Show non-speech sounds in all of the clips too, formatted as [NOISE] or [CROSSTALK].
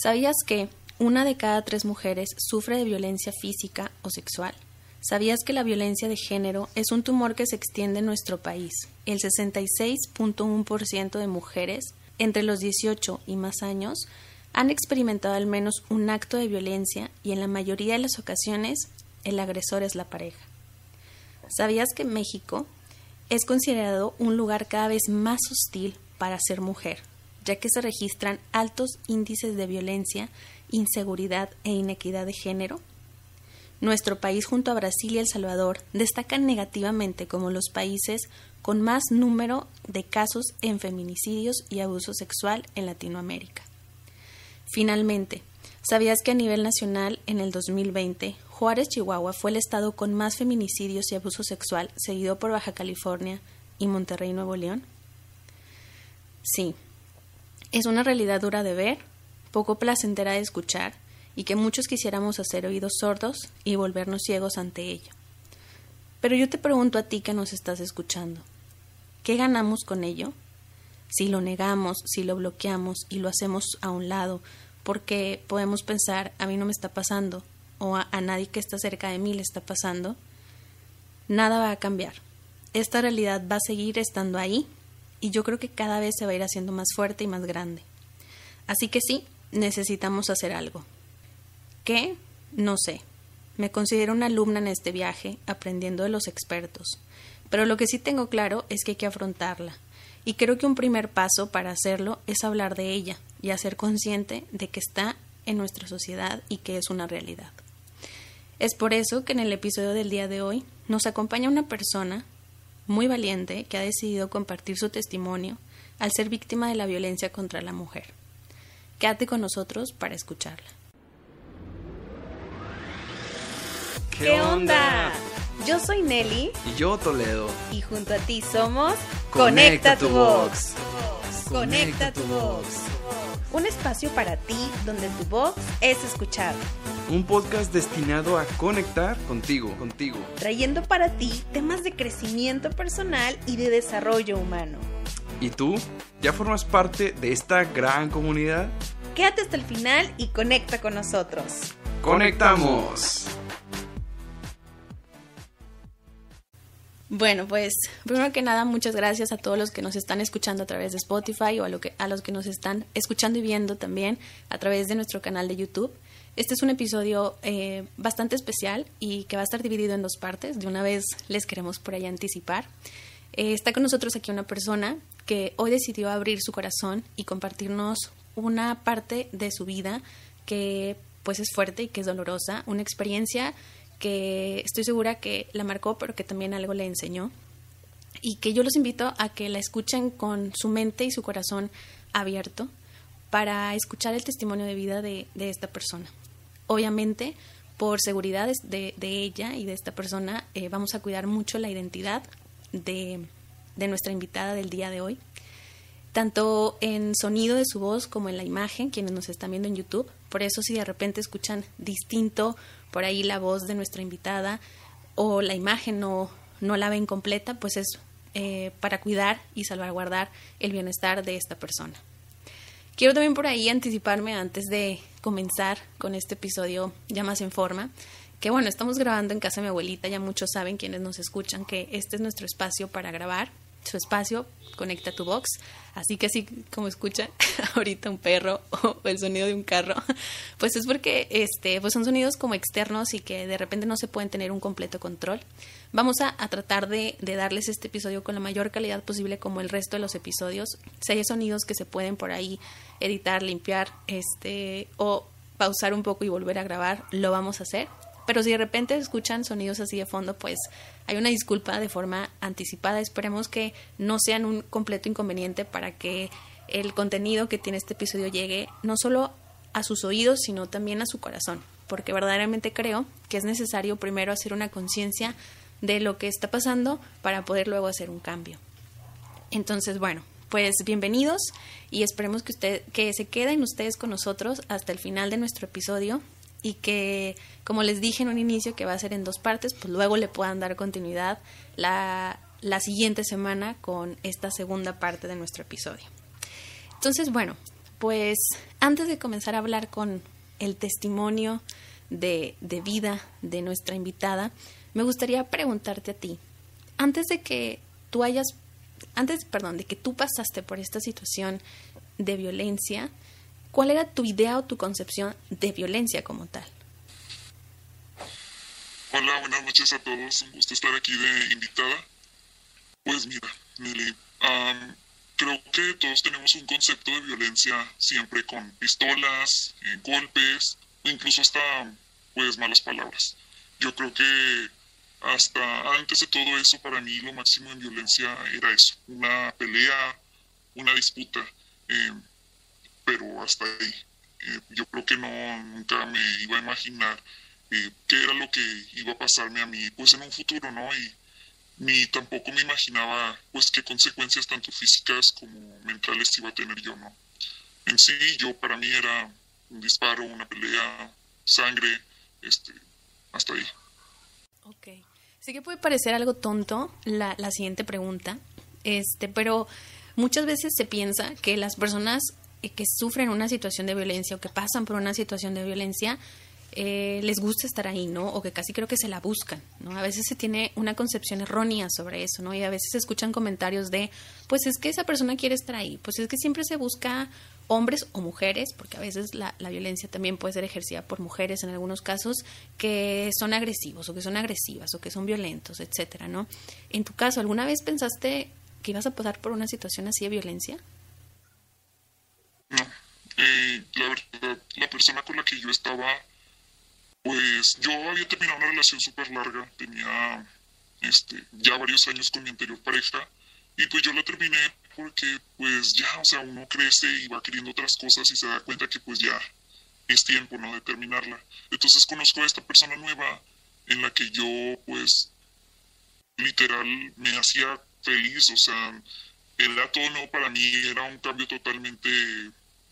¿Sabías que una de cada tres mujeres sufre de violencia física o sexual? ¿Sabías que la violencia de género es un tumor que se extiende en nuestro país? El 66.1% de mujeres entre los 18 y más años han experimentado al menos un acto de violencia y en la mayoría de las ocasiones el agresor es la pareja. ¿Sabías que México es considerado un lugar cada vez más hostil para ser mujer, ya que se registran altos índices de violencia, inseguridad e inequidad de género? Nuestro país junto a Brasil y El Salvador destacan negativamente como los países con más número de casos en feminicidios y abuso sexual en Latinoamérica. Finalmente, ¿sabías que a nivel nacional en el 2020 Juárez, Chihuahua fue el estado con más feminicidios y abuso sexual, seguido por Baja California y Monterrey, Nuevo León? Sí, es una realidad dura de ver, poco placentera de escuchar y que muchos quisiéramos hacer oídos sordos y volvernos ciegos ante ello. Pero yo te pregunto a ti que nos estás escuchando, ¿qué ganamos con ello? Si lo negamos, si lo bloqueamos y lo hacemos a un lado, porque podemos pensar, a mí no me está pasando, o a, a nadie que está cerca de mí le está pasando, nada va a cambiar. Esta realidad va a seguir estando ahí y yo creo que cada vez se va a ir haciendo más fuerte y más grande. Así que sí, necesitamos hacer algo. ¿Qué? No sé. Me considero una alumna en este viaje, aprendiendo de los expertos. Pero lo que sí tengo claro es que hay que afrontarla. Y creo que un primer paso para hacerlo es hablar de ella y hacer consciente de que está en nuestra sociedad y que es una realidad. Es por eso que en el episodio del día de hoy nos acompaña una persona muy valiente que ha decidido compartir su testimonio al ser víctima de la violencia contra la mujer. Quédate con nosotros para escucharla. ¿Qué onda? Yo soy Nelly Y yo Toledo. y junto a ti somos Conecta tu voz. Conecta tu voz. Un espacio para ti donde tu voz es escuchada, Un podcast destinado a conectar contigo, contigo. trayendo para ti temas de crecimiento personal y de desarrollo humano. ¿Y tú? ¿Ya formas parte de esta gran comunidad? Quédate hasta el final y conecta con nosotros. ¡Conectamos! Bueno, pues primero que nada, muchas gracias a todos los que nos están escuchando a través de Spotify o a, lo que, a los que nos están escuchando y viendo también a través de nuestro canal de YouTube. Este es un episodio eh, bastante especial y que va a estar dividido en dos partes. De una vez les queremos por ahí anticipar. Eh, está con nosotros aquí una persona que hoy decidió abrir su corazón y compartirnos una parte de su vida que pues es fuerte y que es dolorosa, una experiencia que estoy segura que la marcó, pero que también algo le enseñó. Y que yo los invito a que la escuchen con su mente y su corazón abierto para escuchar el testimonio de vida de, de esta persona. Obviamente, por seguridad de, de ella y de esta persona, eh, vamos a cuidar mucho la identidad de, de nuestra invitada del día de hoy tanto en sonido de su voz como en la imagen, quienes nos están viendo en YouTube. Por eso si de repente escuchan distinto por ahí la voz de nuestra invitada o la imagen no, no la ven completa, pues es eh, para cuidar y salvaguardar el bienestar de esta persona. Quiero también por ahí anticiparme antes de comenzar con este episodio ya más en forma, que bueno, estamos grabando en casa de mi abuelita, ya muchos saben quienes nos escuchan que este es nuestro espacio para grabar, su espacio, conecta tu box, así que así como escucha [LAUGHS] ahorita un perro o el sonido de un carro, [LAUGHS] pues es porque este, pues son sonidos como externos y que de repente no se pueden tener un completo control. Vamos a, tratar de, de, darles este episodio con la mayor calidad posible como el resto de los episodios. Si hay sonidos que se pueden por ahí editar, limpiar, este, o pausar un poco y volver a grabar, lo vamos a hacer. Pero si de repente escuchan sonidos así de fondo, pues hay una disculpa de forma anticipada. Esperemos que no sean un completo inconveniente para que el contenido que tiene este episodio llegue no solo a sus oídos, sino también a su corazón. Porque verdaderamente creo que es necesario primero hacer una conciencia de lo que está pasando para poder luego hacer un cambio. Entonces, bueno, pues bienvenidos y esperemos que usted que se queden ustedes con nosotros hasta el final de nuestro episodio y que, como les dije en un inicio, que va a ser en dos partes, pues luego le puedan dar continuidad la, la siguiente semana con esta segunda parte de nuestro episodio. Entonces, bueno, pues antes de comenzar a hablar con el testimonio de, de vida de nuestra invitada, me gustaría preguntarte a ti, antes de que tú hayas, antes, perdón, de que tú pasaste por esta situación de violencia, ¿cuál era tu idea o tu concepción de violencia como tal? Hola, buenas noches a todos. Un gusto estar aquí de invitada. Pues mira, Nelly, creo que todos tenemos un concepto de violencia siempre con pistolas, eh, golpes, incluso hasta pues malas palabras. Yo creo que hasta antes de todo eso, para mí lo máximo en violencia era eso, una pelea, una disputa, eh, pero hasta ahí. Eh, yo creo que no, nunca me iba a imaginar eh, qué era lo que iba a pasarme a mí, pues en un futuro, ¿no? Y ni tampoco me imaginaba, pues, qué consecuencias tanto físicas como mentales iba a tener yo, ¿no? En sí, yo para mí era un disparo, una pelea, sangre, este, hasta ahí. Ok. Sé que puede parecer algo tonto la, la siguiente pregunta, este, pero muchas veces se piensa que las personas que sufren una situación de violencia o que pasan por una situación de violencia eh, les gusta estar ahí, ¿no? O que casi creo que se la buscan, ¿no? A veces se tiene una concepción errónea sobre eso, ¿no? Y a veces se escuchan comentarios de, pues es que esa persona quiere estar ahí, pues es que siempre se busca hombres o mujeres, porque a veces la, la, violencia también puede ser ejercida por mujeres en algunos casos, que son agresivos o que son agresivas o que son violentos, etcétera, ¿no? En tu caso, ¿alguna vez pensaste que ibas a pasar por una situación así de violencia? No, eh, la verdad, la persona con la que yo estaba pues yo había terminado una relación súper larga, tenía este, ya varios años con mi anterior pareja y pues yo la terminé porque pues ya, o sea, uno crece y va queriendo otras cosas y se da cuenta que pues ya es tiempo, ¿no? De terminarla. Entonces conozco a esta persona nueva en la que yo pues literal me hacía feliz, o sea, era todo nuevo para mí, era un cambio totalmente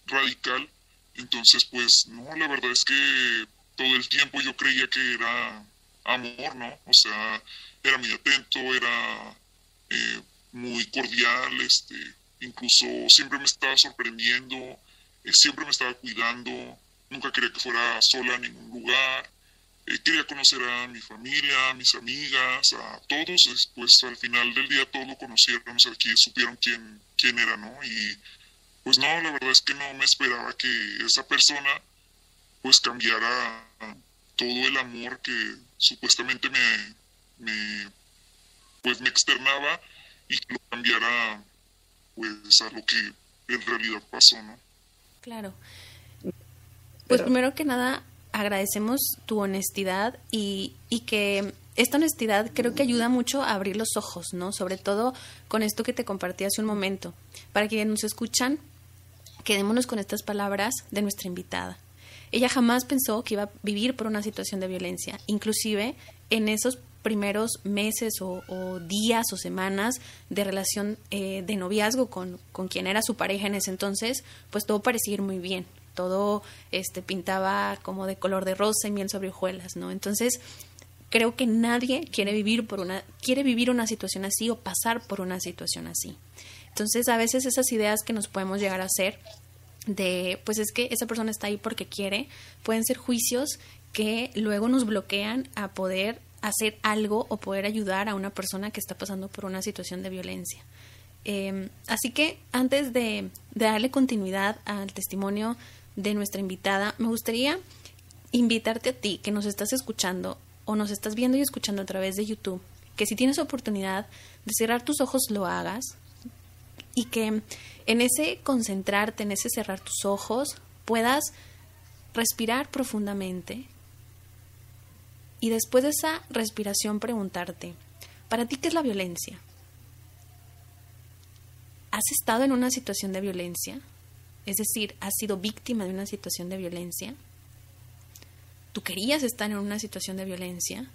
radical. Entonces pues no, la verdad es que todo el tiempo yo creía que era amor, ¿no? O sea, era muy atento, era eh, muy cordial, este, incluso siempre me estaba sorprendiendo, eh, siempre me estaba cuidando, nunca quería que fuera sola a ningún lugar, eh, quería conocer a mi familia, a mis amigas, a todos, pues al final del día todos lo conocieron, o sea, que supieron quién, quién era, ¿no? Y pues no, la verdad es que no me esperaba que esa persona pues cambiara todo el amor que supuestamente me, pues me externaba y lo cambiara pues a lo que en realidad pasó, ¿no? Claro. Pues primero que nada agradecemos tu honestidad y, y que esta honestidad creo que ayuda mucho a abrir los ojos, ¿no? Sobre todo con esto que te compartí hace un momento. Para quienes nos escuchan, quedémonos con estas palabras de nuestra invitada. Ella jamás pensó que iba a vivir por una situación de violencia, inclusive en esos primeros meses o, días o semanas de relación eh, de noviazgo con, con quien era su pareja en ese entonces, pues todo parecía ir muy bien, todo este pintaba como de color de rosa y miel sobre hojuelas, ¿no? Entonces, creo que nadie quiere vivir por una quiere vivir una situación así o pasar por una situación así. Entonces, a veces esas ideas que nos podemos llegar a hacer de, pues es que esa persona está ahí porque quiere, pueden ser juicios que luego nos bloquean a poder hacer algo o poder ayudar a una persona que está pasando por una situación de violencia. Em, así que antes de, de, darle continuidad al testimonio de nuestra invitada, me gustaría invitarte a ti que nos estás escuchando o nos estás viendo y escuchando a través de YouTube, que si tienes oportunidad de cerrar tus ojos lo hagas y que en ese concentrarte, en ese cerrar tus ojos, puedas respirar profundamente y después de esa respiración preguntarte, ¿para ti qué es la violencia? ¿Has estado en una situación de violencia? Es decir, ¿has sido víctima de una situación de violencia? ¿Tú querías estar en una situación de violencia?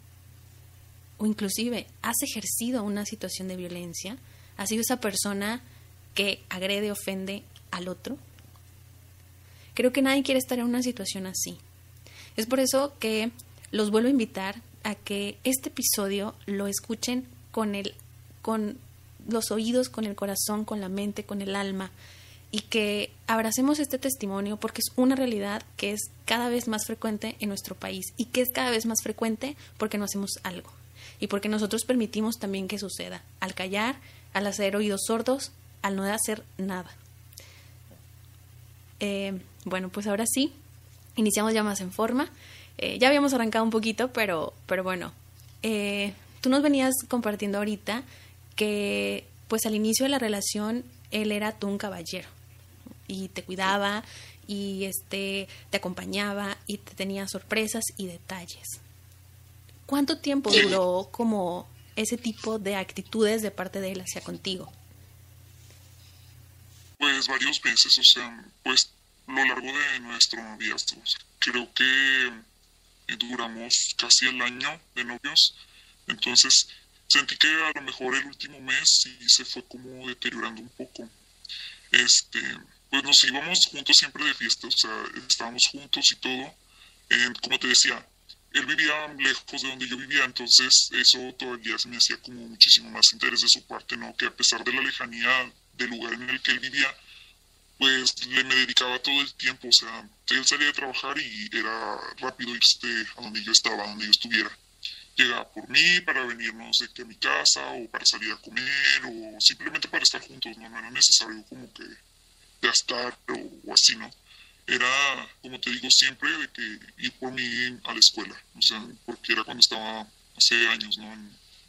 ¿O inclusive has ejercido una situación de violencia? ¿Has sido esa persona que agrede, ofende al otro. Creo que nadie quiere estar en una situación así. Es por eso que los vuelvo a invitar a que este episodio lo escuchen con el con los oídos, con el corazón, con la mente, con el alma. Y que abracemos este testimonio porque es una realidad que es cada vez más frecuente en nuestro país y que es cada vez más frecuente porque no hacemos algo y porque nosotros permitimos también que suceda, al callar, al hacer oídos sordos, al no hacer nada. Eh, bueno, pues ahora sí, iniciamos ya más en forma. Eh, ya habíamos arrancado un poquito, pero, pero bueno, eh, tú nos venías compartiendo ahorita que pues al inicio de la relación él era tú un caballero y te cuidaba y este te acompañaba y te tenía sorpresas y detalles. ¿Cuánto tiempo duró como ese tipo de actitudes de parte de él hacia contigo? Pues varios meses, o sea, pues lo largo de nuestro noviazgo. Creo que duramos casi el año de novios, entonces sentí que a lo mejor el último mes sí se fue como deteriorando un poco. Este, pues nos íbamos juntos siempre de fiesta, o sea, estábamos juntos y todo. como te decía, él vivía lejos de donde yo vivía, entonces eso todavía se me hacía como muchísimo más interés de su parte, ¿no? Que a pesar de la lejanía del lugar en el que él vivía, pues le me dedicaba todo el tiempo, o sea, él salía de trabajar y era rápido irse a donde yo estaba, a donde yo estuviera. Llegaba por mí para venirnos de que a mi casa o para salir a comer o simplemente para estar juntos, no, no era necesario como que gastar o, así, ¿no? Era, como te digo, siempre de que ir por mí a la escuela, o sea, porque era cuando estaba hace años, ¿no?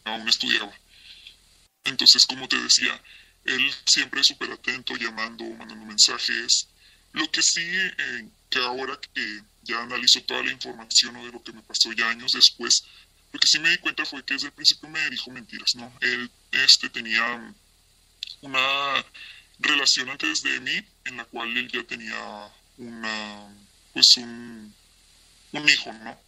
aún estudiaba. Entonces, como te decía, él siempre súper atento, llamando, mandando mensajes. Lo que sí, eh, que ahora que ya analizo toda la información o de lo que me pasó ya años después, lo que sí me di cuenta fue que desde el principio me dijo mentiras, ¿no? Él este, tenía una relación antes de mí en la cual él ya tenía una pues un, un hijo, ¿no?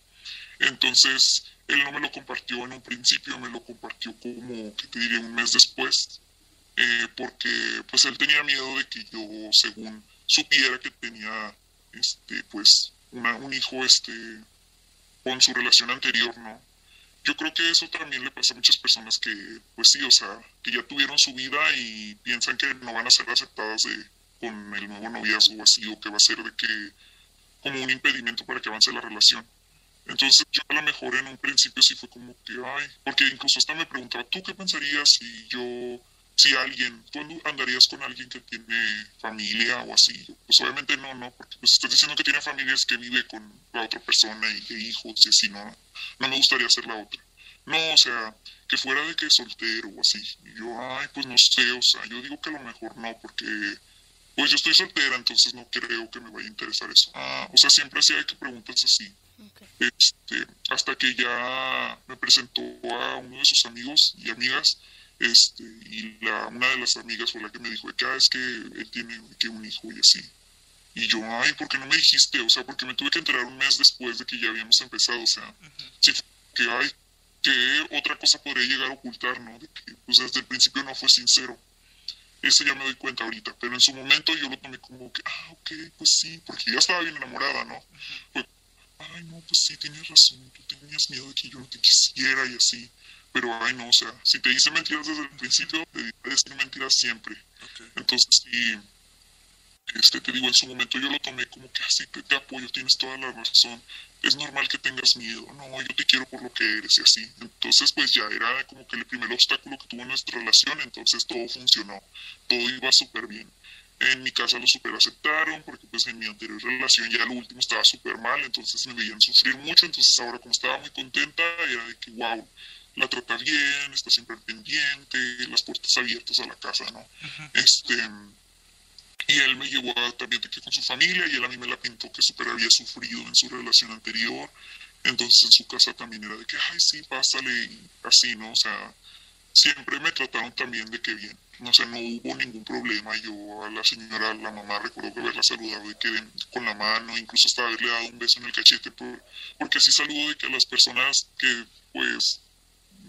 Entonces, él no me lo compartió en un principio, me lo compartió como, que te diría, un mes después, eh, porque pues él tenía miedo de que yo, según supiera que tenía, este, pues, una, un hijo, este, con su relación anterior, ¿no? Yo creo que eso también le pasa a muchas personas que, pues sí, o sea, que ya tuvieron su vida y piensan que no van a ser aceptadas con el nuevo noviazgo así, o que va a ser de que como un impedimento para que avance la relación. Entonces yo a lo mejor en un principio sí fue como que, ay, porque incluso hasta me preguntaba, ¿tú qué pensarías si yo, si alguien, tú andarías con alguien que tiene familia o así? Pues obviamente no, no, porque pues estás diciendo que tiene familias que vive con la otra persona y que hijos y así, no, no me gustaría ser la otra. No, o sea, que fuera de que soltero o así. Y yo, ay, pues no sé, o sea, yo digo que a lo mejor no, porque pues yo estoy soltera, entonces no creo que me vaya a interesar eso. Ah, o sea, siempre hay que preguntas así. Este, hasta que ya me presentó a uno de sus amigos y amigas, este, y la, una de las amigas fue la que me dijo ah, es que él tiene que un hijo y así. Y yo, ay, ¿por qué no me dijiste? O sea, porque me tuve que enterar un mes después de que ya habíamos empezado. O sea, sí, que, ay, que otra cosa podría llegar a ocultar, ¿no? De que, pues desde el principio no fue sincero. Eso ya me doy cuenta ahorita. Pero en su momento yo lo tomé como que, ah, ok, pues sí, porque ya estaba bien enamorada, ¿no? ay, no, pues sí, tienes razón. Tú tenías miedo de que yo no te quisiera y así. Pero, ay, no, o sea, si te dice mentiras desde el principio, te decir mentiras siempre. Entonces, sí este, te digo, en su momento yo lo tomé como que así te, te, apoyo, tienes toda la razón, es normal que tengas miedo, no, yo te quiero por lo que eres y así. Entonces, pues ya era como que el primer obstáculo que tuvo nuestra relación, entonces todo funcionó, todo iba súper bien. En mi casa lo super aceptaron, porque pues en mi anterior relación ya lo último estaba súper mal, entonces me veían sufrir mucho, entonces ahora como estaba muy contenta, era de que, wow, la trata bien, está siempre pendiente, las puertas abiertas a la casa, ¿no? Este y él me llevó a, también de que con su familia y él a mí me la pintó que súper había sufrido en su relación anterior. Entonces en su casa también era de que, ay, sí, pásale, y así, ¿no? O sea, siempre me trataron también de que bien. O sea, no hubo ningún problema. Yo a la señora, a la mamá, recuerdo que haberla saludado de que con la mano, incluso hasta haberle dado un beso en el cachete, por, porque así saludo de que a las personas que, pues,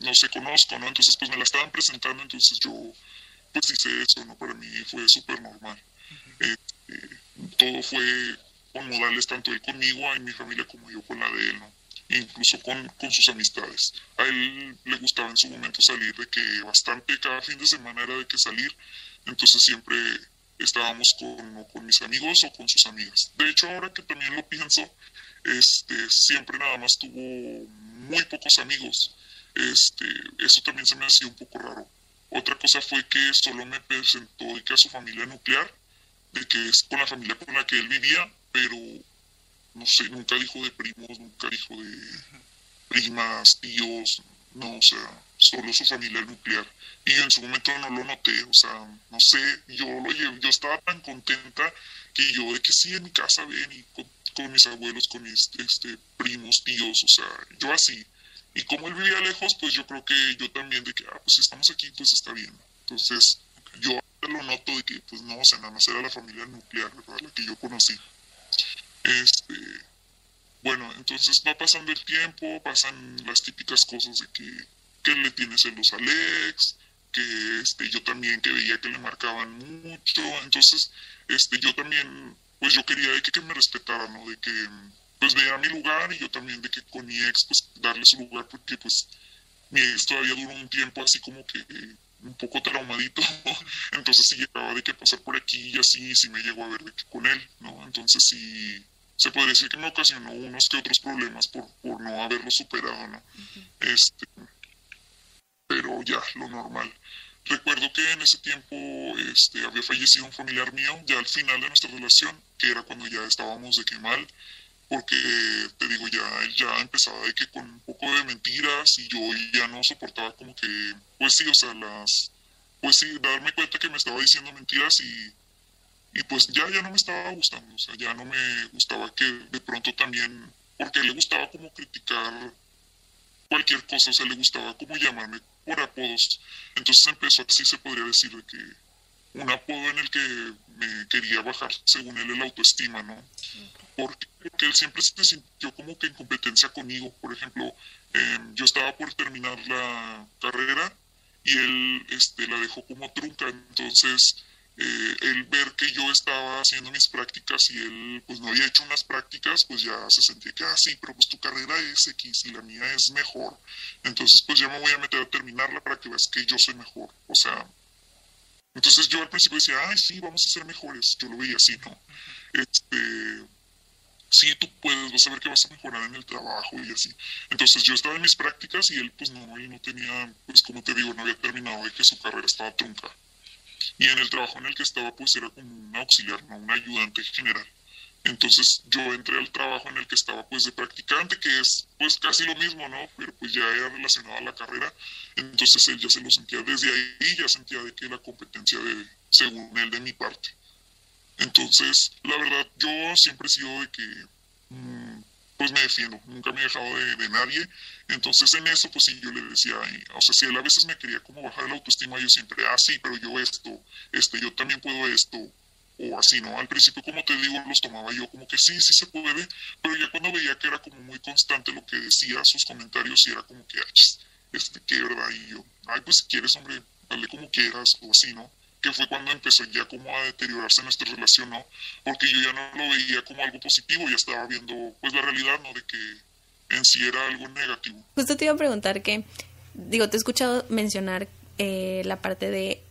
no se conozco, ¿no? Entonces, pues me la estaban presentando, entonces yo, pues hice eso, ¿no? Para mí fue súper normal. Este, todo fue con modales tanto él conmigo, en mi familia, como yo con la de él, ¿no? Incluso con, con, sus amistades. A él le gustaba en su momento salir, de que bastante cada fin de semana era de que salir, entonces siempre estábamos con, con mis amigos o con sus amigas. De hecho, ahora que también lo pienso, este, siempre nada más tuvo muy pocos amigos. Este, eso también se me hacía un poco raro. Otra cosa fue que solo me presentó de que a su familia nuclear, de que es con la familia con la que él vivía, pero no sé, nunca dijo de primos, nunca dijo de primas, tíos, no, o sea, solo su familia nuclear. Y en su momento no lo noté, o sea, no sé, yo lo yo estaba tan contenta que yo de que sí en mi casa ven y con, mis abuelos, con mis este, primos, tíos, o sea, yo así. Y como él vivía lejos, pues yo creo que yo también de que, ah, pues estamos aquí, pues está bien. Entonces, yo lo noto de que, pues no, o sea, nada más era la familia nuclear, ¿verdad? La que yo conocí. Este, bueno, entonces va pasando el tiempo, pasan las típicas cosas de que, que le tiene celos a Alex, que este, yo también que veía que le marcaban mucho, entonces este, yo también, pues yo quería de que, que me respetara, ¿no? De que pues vea mi lugar y yo también de que con mi ex pues darle su lugar porque pues mi ex todavía duró un tiempo así como que un poco traumadito, [LAUGHS] entonces si llegaba de que pasar por aquí y así, si me llegó a ver de que con él, ¿no? Entonces sí, se podría decir que me ocasionó unos que otros problemas por, por no haberlo superado, ¿no? Este, pero ya, lo normal. Recuerdo que en ese tiempo este, había fallecido un familiar mío, ya al final de nuestra relación, que era cuando ya estábamos de que mal, porque te digo, ya él ya empezaba de que con un poco de mentiras y yo ya no soportaba como que, pues sí, o sea, las, pues sí, darme cuenta que me estaba diciendo mentiras y y pues ya, ya no me estaba gustando, o sea, ya no me gustaba que de pronto también, porque le gustaba como criticar cualquier cosa, o sea, le gustaba como llamarme por apodos. Entonces empezó así, se podría decir, de que un apodo en el que me quería bajar, según él, el autoestima, ¿no? Porque él siempre se sintió como que en competencia conmigo. Por ejemplo, em, yo estaba por terminar la carrera y él este, la dejó como trunca, entonces eh, el ver que yo estaba haciendo mis prácticas y él pues no había hecho unas prácticas, pues ya se sentía que, ah, sí, pero pues tu carrera es X y la mía es mejor. Entonces pues ya me voy a meter a terminarla para que veas que yo soy mejor. O sea, entonces yo al principio decía, ay, sí, vamos a ser mejores. Yo lo veía así, ¿no? Este, sí, tú puedes, vas a ver que vas a mejorar en el trabajo y así. Entonces yo estaba en mis prácticas y él pues no, él no tenía, pues como te digo, no había terminado de que su carrera estaba trunca y en el trabajo en el que estaba pues era como un auxiliar, no un ayudante general. Entonces yo entré al trabajo en el que estaba pues de practicante, que es pues casi lo mismo, ¿no? Pero pues ya era relacionado a la carrera. Entonces él ya se lo sentía desde ahí, ya sentía de que la competencia de, según él, de mi parte. Entonces, la verdad, yo siempre he sido de que mm, pues me defiendo, nunca me he dejado de, nadie. Entonces en eso, pues sí, yo le decía, o sea, si él a veces me quería como bajar la autoestima, yo siempre, ah, sí, pero yo esto, este, yo también puedo esto, o así, ¿no? Al principio, como te digo, los tomaba yo como que sí, sí se puede, pero ya cuando veía que era como muy constante lo que decía, sus comentarios, y era como que, ah, este, qué verdad, y yo, ay, pues si quieres, hombre, dale como quieras, o así, ¿no? Que fue cuando empezó ya como a deteriorarse nuestra relación, ¿no? Porque yo ya no lo veía como algo positivo, ya estaba viendo pues la realidad, ¿no? De que en sí era algo negativo. Justo te iba a preguntar que, digo, te he escuchado mencionar eh, la parte de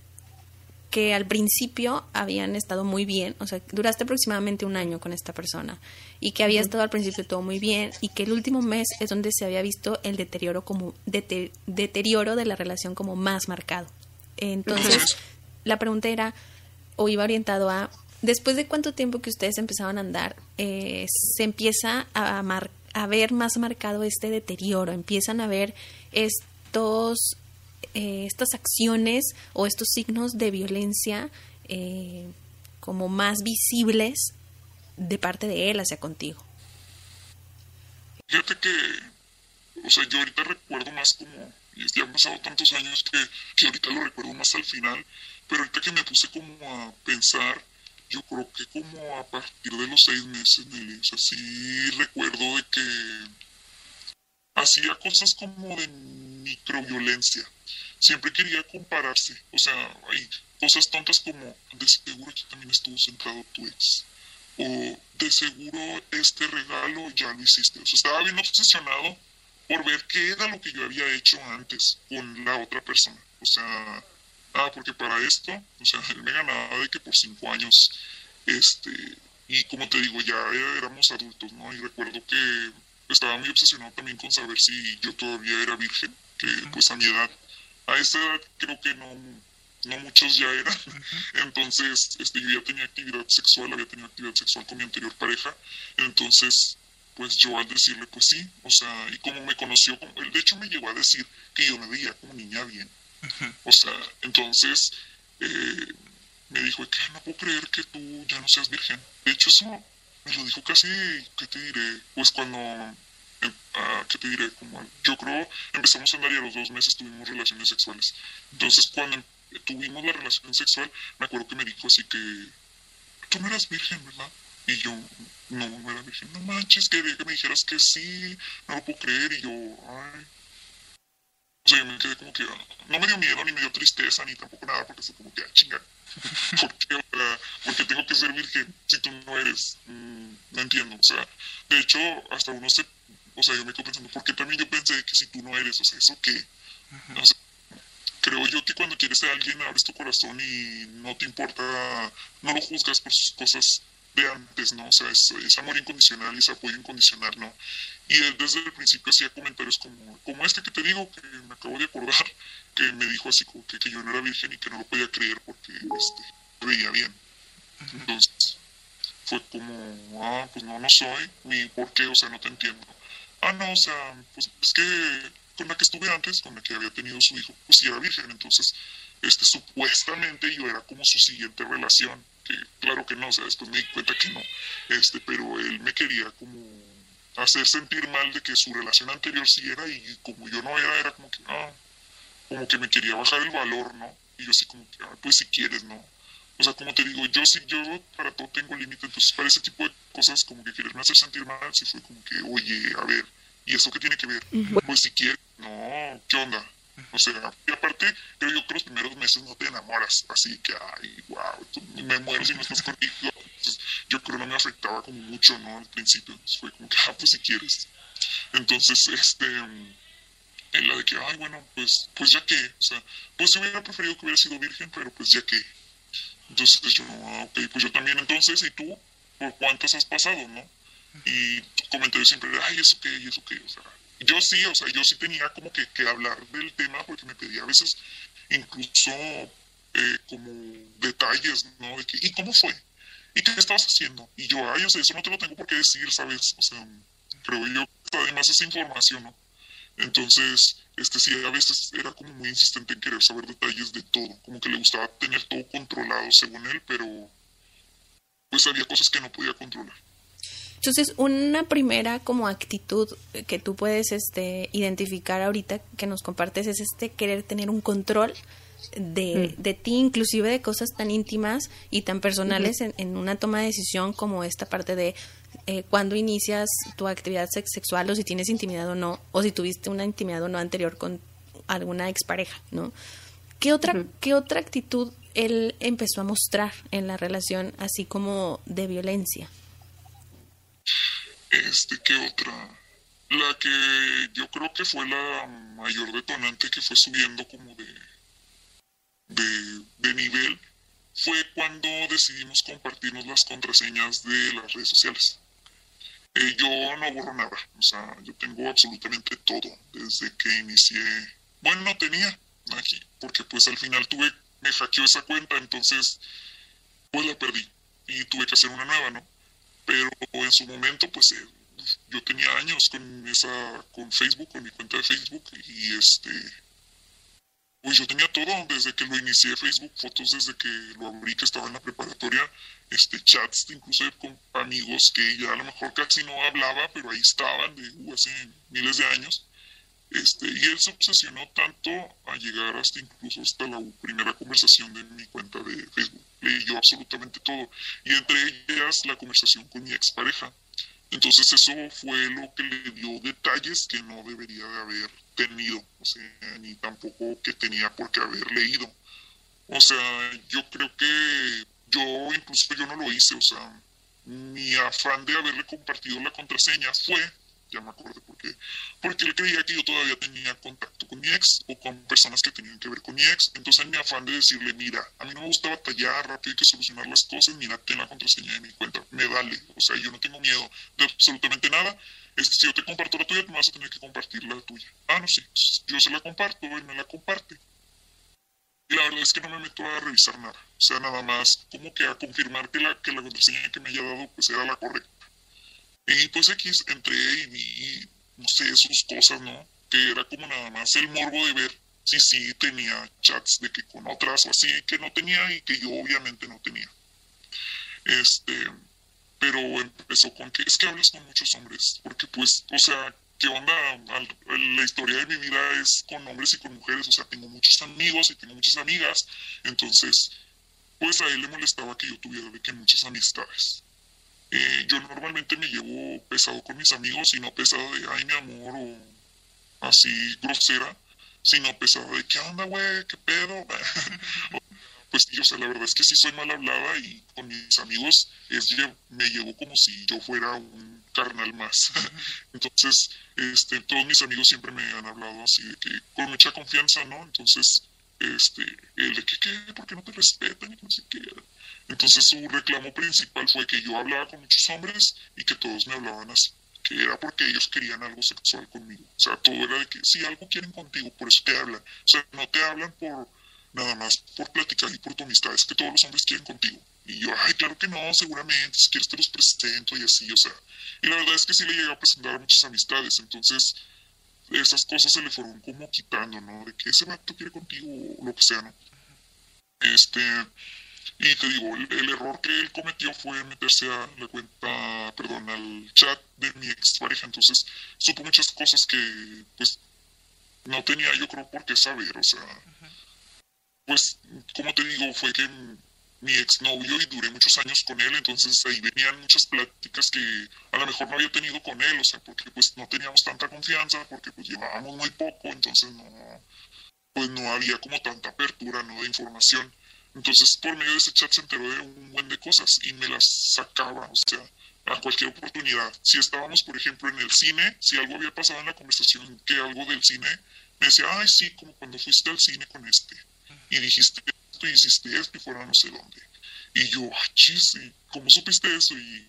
que al principio habían estado muy bien, o sea, duraste aproximadamente un año con esta persona y que había estado al principio todo muy bien y que el último mes es donde se había visto el deterioro como deterioro de la relación como más marcado. Entonces, la pregunta era, o iba orientado a, después de cuánto tiempo que ustedes empezaban a andar, eh, se empieza a, a ver más marcado este deterioro, empiezan a ver estos, eh, estas acciones o estos signos de violencia eh, como más visibles de parte de él hacia contigo. Fíjate que, o sea, yo ahorita recuerdo más como, ya han pasado tantos años que, que ahorita lo recuerdo más al final, pero ahorita que me puse como a pensar, yo creo que como a partir de los seis meses, Nelly, o sea, sí recuerdo de que hacía cosas como de microviolencia. Siempre quería compararse. O sea, hay cosas tontas como, de seguro que también estuvo centrado tu ex. O de seguro este regalo ya lo hiciste. O sea, estaba bien obsesionado por ver qué era lo que yo había hecho antes con la otra persona. O sea, ah, porque para esto, o sea, él me ganaba de que por cinco años, este, y como te digo, ya éramos adultos, ¿no? Y recuerdo que estaba muy obsesionado también con saber si yo todavía era virgen, que pues a mi edad, a esa edad creo que no, no muchos ya eran, entonces este, yo ya tenía actividad sexual, había tenido actividad sexual con mi anterior pareja, entonces pues yo al decirle pues sí, o sea, y como me conoció, él de hecho me llegó a decir que yo me veía como niña bien, o sea, entonces eh, me dijo que no puedo creer que tú ya no seas virgen, de hecho eso me lo dijo casi, ¿qué te diré? Pues cuando, eh, ah, ¿qué te diré? Como, yo creo, empezamos a andar y a los dos meses tuvimos relaciones sexuales, entonces cuando tuvimos la relación sexual, me acuerdo que me dijo así que, tú no eras virgen, ¿verdad? Y yo, no, no era virgen. No manches, quería que me dijeras que sí, no lo puedo creer. Y yo, ay. O sea, yo me quedé como que, no me dio miedo, ni me dio tristeza, ni tampoco nada, porque fue como que, ah, chinga. [LAUGHS] ¿Por qué, porque tengo que ser virgen si tú no eres? Mm, no entiendo, o sea, de hecho, hasta uno se, o sea, yo me quedo pensando, ¿por qué también yo pensé que si tú no eres? O sea, ¿eso qué? O sea, creo yo que cuando quieres a alguien abres tu corazón y no te importa, no lo juzgas por sus cosas de antes, ¿no? O sea, es, amor incondicional y es apoyo incondicional, ¿no? Y él desde el principio hacía comentarios como, como este que te digo, que me acabo de acordar, que me dijo así como que, que yo no era virgen y que no lo podía creer porque este, veía bien. Entonces, fue como, ah, pues no, no soy, ni por qué, o sea, no te entiendo. Ah, no, o sea, pues es que con la que estuve antes, con la que había tenido su hijo, pues sí era virgen, entonces, este, supuestamente yo era como su siguiente relación que claro que no, o sea, después me di cuenta que no, este, pero él me quería como hacer sentir mal de que su relación anterior sí era y como yo no era, era como que no, como que me quería bajar el valor, ¿no? Y yo así como que, ah, pues si quieres, ¿no? O sea, como te digo, yo sí, yo para todo tengo límite, entonces para ese tipo de cosas como que quererme hacer sentir mal, sí fue como que, oye, a ver, ¿y eso qué tiene que ver? Pues si quieres, no, ¿qué onda? O sea, y aparte, creo yo que los primeros meses no te enamoras, así que, ay, wow, me muero si no estás conmigo. Entonces, yo creo que no me afectaba como mucho, ¿no? Al principio, fue como que, ah, pues si quieres. Entonces, este, en la de que, ay, bueno, pues, pues ya que, o sea, pues hubiera preferido que hubiera sido virgen, pero pues ya que. Entonces, yo, ah, ok, pues yo también entonces, ¿y tú? ¿Por cuántas has pasado, no? Y tu comentario siempre era, ay, ¿eso qué? ¿Y eso qué? O sea, yo sí, o sea, yo sí tenía como que, que hablar del tema porque me pedía a veces incluso eh, como detalles, ¿no? De que, ¿y cómo fue? ¿Y qué estabas haciendo? Y yo, ay, o sea, eso no te lo tengo por qué decir, ¿sabes? O sea, creo yo, además esa información, ¿no? Entonces, este sí, a veces era como muy insistente en querer saber detalles de todo, como que le gustaba tener todo controlado según él, pero pues había cosas que no podía controlar. Entonces, una primera como actitud que tú puedes este, identificar ahorita que nos compartes es este querer tener un control de, mm. de ti, inclusive de cosas tan íntimas y tan personales en, una toma de decisión como esta parte de eh, cuando inicias tu actividad sexual o si tienes intimidad o no, o si tuviste una intimidad o no anterior con alguna expareja, ¿no? ¿Qué otra, ¿Qué otra actitud él empezó a mostrar en la relación así como de violencia? Este, ¿qué otra? La que yo creo que fue la mayor detonante que fue subiendo como de, de, nivel fue cuando decidimos compartirnos las contraseñas de las redes sociales. Eh, yo no borro nada, o sea, yo tengo absolutamente todo desde que inicié. Bueno, no tenía aquí, porque pues al final tuve, me hackeó esa cuenta, entonces pues la perdí y tuve que hacer una nueva, ¿no? Pero en su momento pues eh, yo tenía años con esa con Facebook con mi cuenta de Facebook y este pues yo tenía todo desde que lo inicié Facebook fotos desde que lo abrí que estaba en la preparatoria este chats incluso con amigos que ya a lo mejor casi no hablaba pero ahí estaban de uh, hace miles de años este, y él se obsesionó tanto a llegar hasta incluso hasta la primera conversación de mi cuenta de Facebook. Leyó absolutamente todo. Y entre ellas la conversación con mi expareja. Entonces eso fue lo que le dio detalles que no debería de haber tenido, o sea, ni tampoco que tenía por qué haber leído. O sea, yo creo que yo incluso yo no lo hice, o sea, mi afán de haberle compartido la contraseña fue ya me acordé por qué. Porque él creía que yo todavía tenía contacto con mi ex o con personas que tenían que ver con mi ex. Entonces, en mi afán de decirle, mira, a mí no me gusta batallar, rápido hay que solucionar las cosas, mira, ten la contraseña de mi cuenta, me vale. O sea, yo no tengo miedo de absolutamente nada. Este, si yo te comparto la tuya, tú me vas a tener que compartir la tuya. Ah, no sé, yo se la comparto, él me la comparte. Y la verdad es que no me meto a revisar nada. O sea, nada más como que a confirmar que la, que la contraseña que me haya dado pues era la correcta. Y pues aquí entré y vi, no sé, sus cosas, ¿no? Que era como nada más el morbo de ver si sí tenía chats de que con otras o así que no tenía y que yo obviamente no tenía. Este, pero empezó con que es que hablas con muchos hombres, porque pues, o sea, ¿qué onda? La historia de mi vida es con hombres y con mujeres, o sea, tengo muchos amigos y tengo muchas amigas, entonces, pues a él le molestaba que yo tuviera de que muchas amistades. Eh, yo normalmente me llevo pesado con mis amigos y no pesado de, ay, mi amor, o así grosera, sino pesado de, ¿qué onda, güey? ¿Qué pedo? [LAUGHS] pues yo sé, la verdad es que sí soy mal hablada y con mis amigos es, me llevo como si yo fuera un carnal más. [LAUGHS] Entonces, este, todos mis amigos siempre me han hablado así de que con mucha confianza, ¿no? Entonces, este, el de que, ¿qué? ¿Por qué no te respetan? Y no sé qué. Entonces su reclamo principal fue que yo hablaba con muchos hombres y que todos me hablaban así, que era porque ellos querían algo sexual conmigo. O sea, todo era de que si algo quieren contigo, por eso te hablan. O sea, no te hablan por nada más por platicar y por tu amistad, es que todos los hombres quieren contigo. Y yo, ay, claro que no, seguramente, si quieres te los presento y así, o sea. Y la verdad es que sí le llegué a presentar a muchas amistades, entonces esas cosas se le fueron como quitando, ¿no? De que ese vato quiere contigo o lo que sea, ¿no? Este, y te digo, el, error que él cometió fue meterse a la cuenta, perdón, al chat de mi ex pareja, entonces supo muchas cosas que, pues, no tenía yo creo por qué saber, o sea, pues, como te digo, fue que mi exnovio y duré muchos años con él, entonces ahí venían muchas pláticas que a lo mejor no había tenido con él, o sea, porque pues no teníamos tanta confianza, porque pues llevábamos muy poco, entonces no, pues no había como tanta apertura, ¿no? De información. Entonces por medio de ese chat se enteró de un buen de cosas y me las sacaba, o sea, a cualquier oportunidad. Si estábamos, por ejemplo, en el cine, si algo había pasado en la conversación que algo del cine, me decía, ay, sí, como cuando fuiste al cine con este. Y dijiste esto, y hiciste esto, y fuera no sé dónde. Y yo, ah, chis, ¿y cómo supiste eso? Y,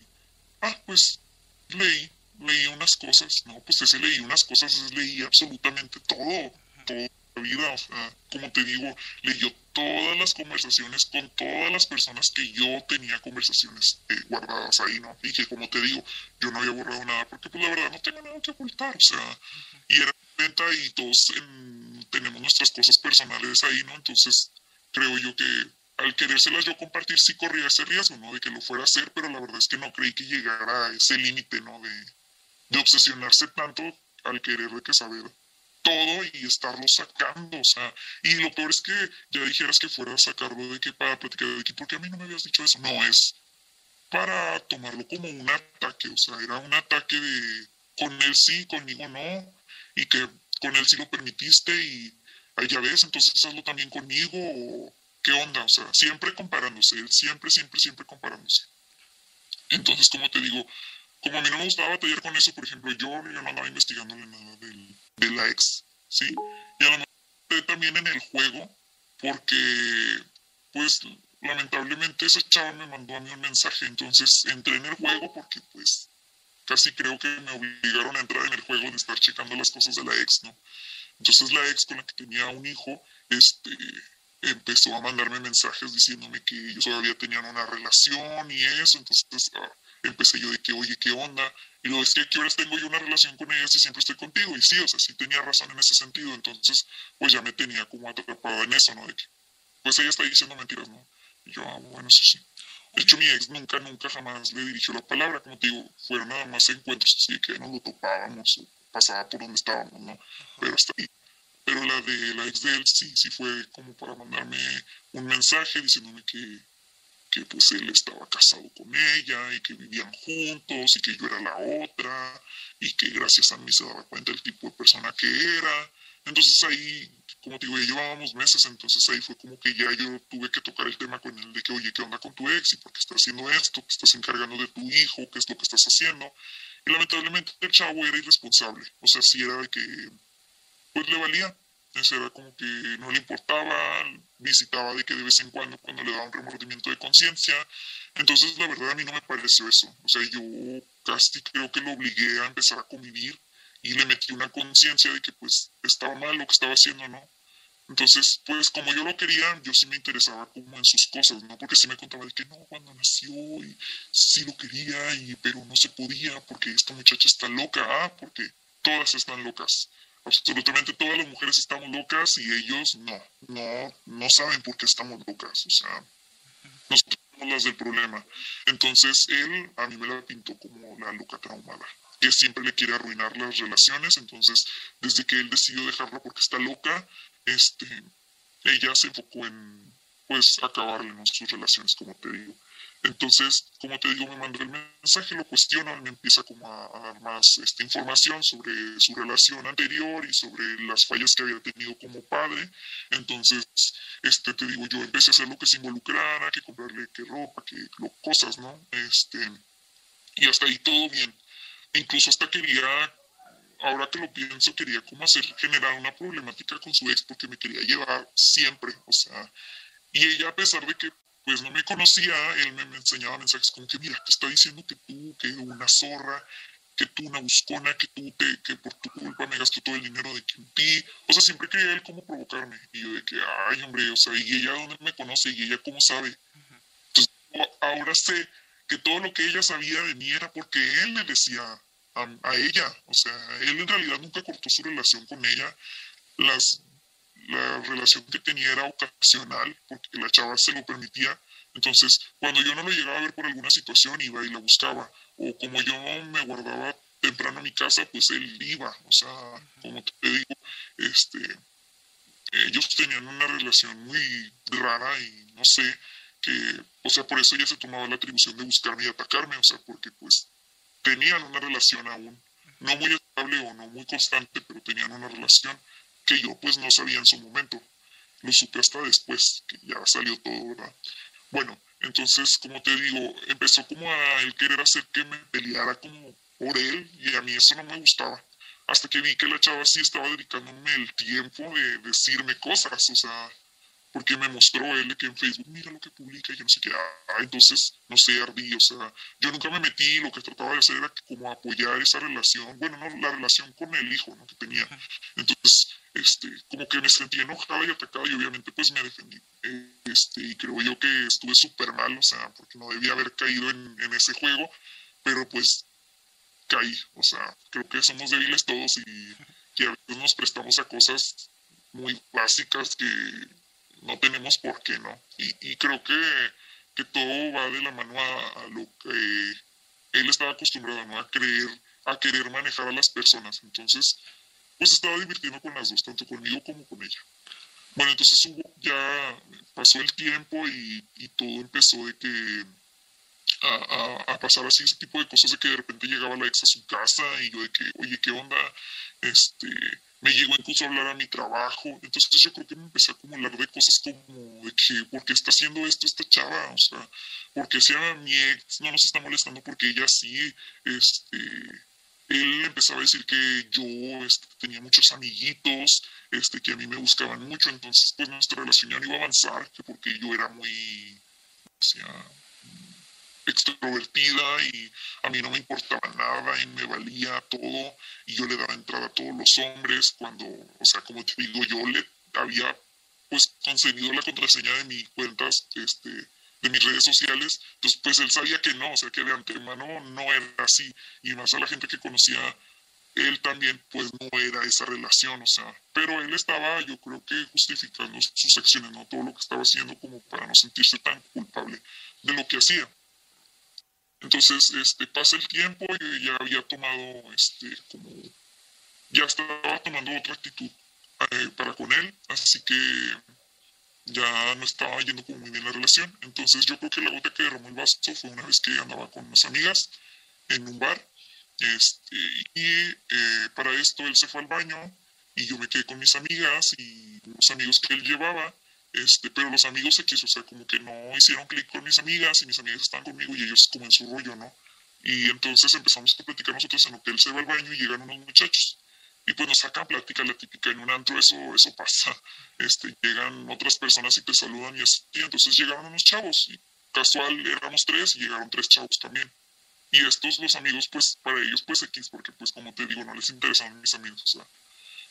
ah, pues, leí, leí unas cosas. No, pues ese leí unas cosas, leí absolutamente todo, todo vida. O sea, como te digo, leyó todas las conversaciones con todas las personas que yo tenía conversaciones eh, guardadas ahí, ¿no? Y que como te digo, yo no había borrado nada porque pues la verdad no tengo nada que ocultar, o sea, y era venta y todos tenemos nuestras cosas personales ahí, ¿no? Entonces creo yo que al querérselas yo compartir sí corría ese riesgo, ¿no? De que lo fuera a hacer, pero la verdad es que no creí que llegara a ese límite, ¿no? De, de obsesionarse tanto al querer de que saber todo y estarlo sacando, o sea, y lo peor es que ya dijeras que fuera a sacarlo de que para platicar de que, porque a mí no me habías dicho eso, no es para tomarlo como un ataque, o sea, era un ataque de con él sí, conmigo no, y que con él sí lo permitiste y ahí ya ves, entonces hazlo también conmigo, o qué onda, o sea, siempre comparándose, siempre, siempre, siempre comparándose. Entonces, como te digo, como a mí no me gustaba batallar con eso, por ejemplo, yo, yo no andaba investigándole nada del, de la ex, ¿sí? Y a lo mejor también en el juego, porque, pues, lamentablemente esa chava me mandó a mí un mensaje, entonces entré en el juego porque, pues, casi creo que me obligaron a entrar en el juego de estar checando las cosas de la ex, ¿no? Entonces la ex con la que tenía un hijo, este, empezó a mandarme mensajes diciéndome que ellos todavía tenían una relación y eso, entonces ah, empecé yo de que, oye, ¿qué onda? Y luego es que ¿qué horas tengo yo una relación con ellas y siempre estoy contigo? Y sí, o sea, sí tenía razón en ese sentido, entonces pues ya me tenía como atrapada en eso, ¿no? De que, pues ella está diciendo mentiras, ¿no? Y yo, ah, bueno, eso sí. De hecho, mi ex nunca, nunca jamás le dirigió la palabra, como te digo, fueron nada más encuentros así que no lo topábamos o pasaba por donde estábamos, ¿no? Pero hasta ahí. Pero la de la ex de él sí, sí fue como para mandarme un mensaje diciéndome que, que pues él estaba casado con ella y que vivían juntos y que yo era la otra y que gracias a mí se daba cuenta del tipo de persona que era. Entonces ahí, como te digo, ya llevábamos meses, entonces ahí fue como que ya yo tuve que tocar el tema con él de que, oye, ¿qué onda con tu ex? ¿Y por qué estás haciendo esto? ¿Qué estás encargando de tu hijo? ¿Qué es lo que estás haciendo? Y lamentablemente el chavo era irresponsable, o sea, sí era de que, pues le valía, eso era como que no le importaba, visitaba de que de vez en cuando, cuando le daba un remordimiento de conciencia. Entonces, la verdad, a mí no me pareció eso. O sea, yo casi creo que lo obligué a empezar a convivir y le metí una conciencia de que pues estaba mal lo que estaba haciendo, ¿no? Entonces, pues como yo lo quería, yo sí me interesaba como en sus cosas, ¿no? Porque sí me contaba de que no, cuando nació y sí lo quería, y, pero no se podía porque esta muchacha está loca, ah, porque todas están locas. Absolutamente todas las mujeres estamos locas y ellos no, no, no saben por qué estamos locas, o sea, nosotros somos las del problema. Entonces, él a mí me la pintó como la loca traumada que siempre le quiere arruinar las relaciones, entonces desde que él decidió dejarla porque está loca, este, ella se enfocó en pues acabarle sus relaciones, como te digo. Entonces, como te digo, me mandó el mensaje, lo cuestiona, me empieza como a, dar más esta información sobre su relación anterior y sobre las fallas que había tenido como padre. Entonces, este, te digo, yo empecé a hacer lo que se involucrara, que comprarle qué ropa, que lo, cosas, ¿no? Este, y hasta ahí todo bien. Incluso hasta quería ahora que lo pienso, quería como hacer, generar una problemática con su ex porque me quería llevar siempre, o sea, y ella a pesar de que pues no me conocía, él me, enseñaba mensajes como que mira, te está diciendo que tú, que una zorra, que tú una buscona, que tú te, que por tu culpa me gastó todo el dinero de ti, o sea, siempre quería él como provocarme, y yo de que, ay hombre, o sea, y ella dónde me conoce, y ella cómo sabe, entonces ahora sé que todo lo que ella sabía de mí era porque él le decía a, ella. O sea, él en realidad nunca cortó su relación con ella. Las, la relación que tenía era ocasional, porque la chava se lo permitía. Entonces, cuando yo no lo llegaba a ver por alguna situación, iba y la buscaba. O como yo me guardaba temprano a mi casa, pues él iba. O sea, como te digo, este, ellos tenían una relación muy rara y no sé, que, o sea, por eso ella se tomaba la atribución de buscarme y atacarme, o sea, porque pues tenían una relación aún, no muy estable o no muy constante, pero tenían una relación que yo pues no sabía en su momento. Lo supe hasta después, que ya salió todo, ¿verdad? Bueno, entonces, como te digo, empezó como a él querer hacer que me peleara como por él y a mí eso no me gustaba. Hasta que vi que la chava sí estaba dedicándome el tiempo de decirme cosas, o sea, porque me mostró él que en Facebook, mira lo que publica y no sé qué, ah, entonces, no sé, ardí, o sea, yo nunca me metí, lo que trataba de hacer era como apoyar esa relación, bueno, no, la relación con el hijo, ¿no? Que tenía. Entonces, este, como que me sentí enojada y atacada y obviamente pues me defendí. Este, y creo yo que estuve súper mal, o sea, porque no debía haber caído en, en ese juego, pero pues caí, o sea, creo que somos débiles todos y que a veces nos prestamos a cosas muy básicas que no tenemos por qué, ¿no? Y, creo que, que, todo va de la mano a, lo que él estaba acostumbrado, ¿no? A creer, a querer manejar a las personas. Entonces, pues estaba divirtiendo con las dos, tanto conmigo como con ella. Bueno, entonces hubo, ya pasó el tiempo y, todo empezó de que a, a, a, pasar así ese tipo de cosas de que de repente llegaba la ex a su casa y yo de que, oye, ¿qué onda? Este, me llegó incluso a hablar a mi trabajo, entonces yo creo que me empecé a acumular de cosas como de que, ¿por qué está haciendo esto esta chava? O sea, porque sea mi ex no nos está molestando porque ella sí, este, él empezaba a decir que yo este, tenía muchos amiguitos, este, que a mí me buscaban mucho, entonces pues nuestra relación ya no iba a avanzar, que porque yo era muy, extrovertida y a mí no me importaba nada y me valía todo y yo le daba entrada a todos los hombres cuando, o sea, como te digo, yo le había pues concedido la contraseña de mis cuentas, este, de mis redes sociales, entonces pues él sabía que no, o sea que de antemano no era así y más a la gente que conocía él también pues no era esa relación, o sea, pero él estaba yo creo que justificando sus acciones, no todo lo que estaba haciendo como para no sentirse tan culpable de lo que hacía. Entonces, este, pasa el tiempo y ya había tomado, este, como, ya estaba tomando otra actitud eh, para con él, así que ya no estaba yendo como muy bien la relación. Entonces yo creo que la gota que derramó el vaso fue una vez que andaba con unas amigas en un bar, este, y eh, para esto él se fue al baño y yo me quedé con mis amigas y los amigos que él llevaba este, pero los amigos X, o sea, como que no hicieron clic con mis amigas y mis amigas estaban conmigo y ellos como en su rollo, ¿no? Y entonces empezamos a platicar nosotros en lo que él se va al baño y llegan unos muchachos. Y pues nos sacan plática, la típica, en un antro eso, pasa. [LAUGHS] Este, llegan otras personas y te saludan y así. Entonces llegaron unos chavos y casual éramos tres y llegaron tres chavos también. Y estos, los amigos, pues para ellos, pues X, porque pues como te digo, no les interesan mis amigos, o sea.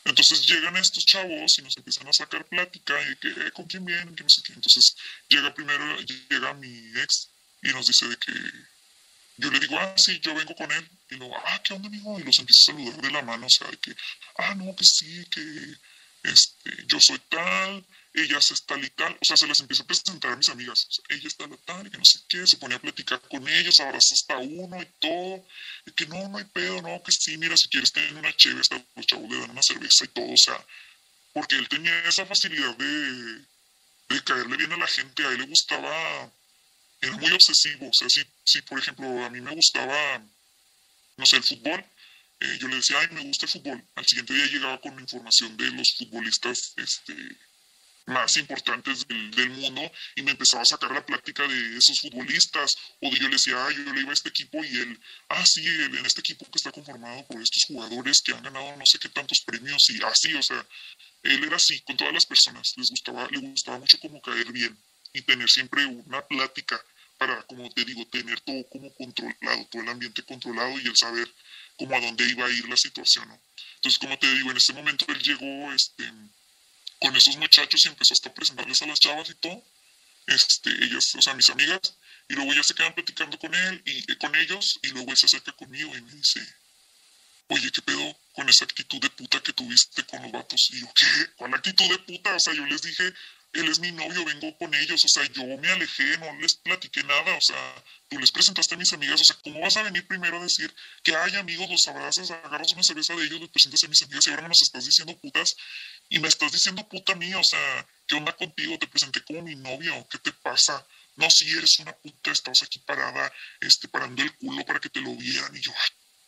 Entonces llegan estos chavos y nos empiezan a sacar plática y que, eh, ¿con quién vienen? Que no sé qué. Entonces llega primero, llega mi ex y nos dice de que yo le digo, ah, sí, yo vengo con él. Y luego, ah, ¿qué onda, amigo? Y los empiezo a saludar de la mano, o sea, de que, ah, no, que sí, que este, yo soy tal, ellas es tal y tal, o sea, se las empieza a presentar a mis amigas, ella es tal y tal, que no sé qué, se pone a platicar con ellos, abraza hasta uno y todo, y que no, no hay pedo, no, que sí, mira, si quieres tener una chévere, hasta los chavos le dan una cerveza y todo, o sea, porque él tenía esa facilidad de, de caerle bien a la gente, a él le gustaba, era muy obsesivo, o sea, si, si por ejemplo a mí me gustaba, no sé, el fútbol, eh, yo le decía, ay, me gusta el fútbol. Al siguiente día llegaba con información de los futbolistas este, más importantes del, mundo y me empezaba a sacar la plática de esos futbolistas o de yo le decía, ah, yo le iba a este equipo y él, ah, sí, en este equipo que está conformado por estos jugadores que han ganado no sé qué tantos premios y así, o sea, él era así con todas las personas, les gustaba, le gustaba mucho como caer bien y tener siempre una plática para, como te digo, tener todo como controlado, todo el ambiente controlado y el saber cómo a dónde iba a ir la situación, ¿no? Entonces, como te digo, en ese momento él llegó, este, con esos muchachos y empezó hasta a presentarles a las chavas y todo, este, ellas, o sea, mis amigas, y luego ya se quedan platicando con él y eh, con ellos, y luego él se acerca conmigo y me dice, oye, ¿qué pedo con esa actitud de puta que tuviste con los vatos? Y yo, ¿qué? ¿Cuál actitud de puta? O sea, yo les dije, él es mi novio, vengo con ellos, o sea, yo me alejé, no les platiqué nada, o sea, tú les presentaste a mis amigas, o sea, ¿cómo vas a venir primero a decir que hay amigos, los abrazas, agarras una cerveza de ellos, les presentas a mis amigas y ahora me estás diciendo putas y me estás diciendo puta a mí, o sea, ¿qué onda contigo? Te presenté como mi novio, ¿qué te pasa? No, si eres una puta, estabas aquí parada, este, parando el culo para que te lo vieran y yo,